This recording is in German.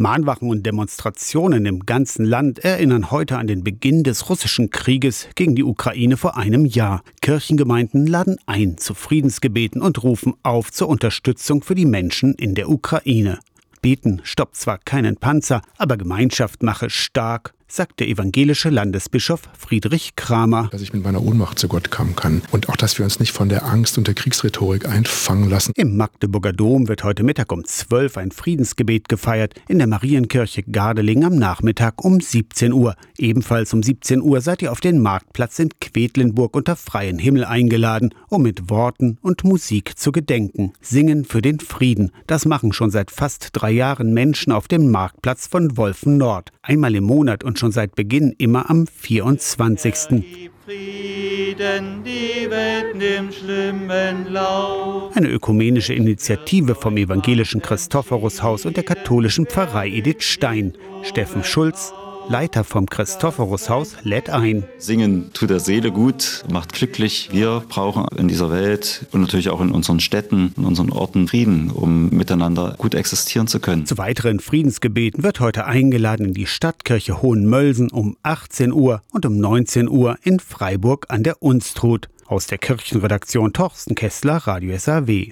Mahnwachen und Demonstrationen im ganzen Land erinnern heute an den Beginn des russischen Krieges gegen die Ukraine vor einem Jahr. Kirchengemeinden laden ein zu Friedensgebeten und rufen auf zur Unterstützung für die Menschen in der Ukraine. Beten stoppt zwar keinen Panzer, aber Gemeinschaft mache stark sagt der evangelische Landesbischof Friedrich Kramer. Dass ich mit meiner Ohnmacht zu Gott kommen kann und auch, dass wir uns nicht von der Angst und der Kriegsrhetorik einfangen lassen. Im Magdeburger Dom wird heute Mittag um 12 ein Friedensgebet gefeiert, in der Marienkirche Gardeling am Nachmittag um 17 Uhr. Ebenfalls um 17 Uhr seid ihr auf den Marktplatz in Quedlinburg unter freiem Himmel eingeladen, um mit Worten und Musik zu gedenken. Singen für den Frieden. Das machen schon seit fast drei Jahren Menschen auf dem Marktplatz von Wolfen Nord. Einmal im Monat und schon seit Beginn immer am 24. Eine ökumenische Initiative vom evangelischen Christophorushaus und der katholischen Pfarrei Edith Stein. Steffen Schulz, Leiter vom Christophorushaus, lädt ein. Singen tut der Seele gut, macht glücklich. Wir brauchen in dieser Welt und natürlich auch in unseren Städten, in unseren Orten Frieden, um miteinander gut existieren zu können. Zu weiteren Friedensgebeten wird heute eingeladen in die Stadtkirche Hohenmölsen um 18 Uhr und um 19 Uhr in Freiburg an der Unstrut. Aus der Kirchenredaktion Torsten Kessler, Radio SAW.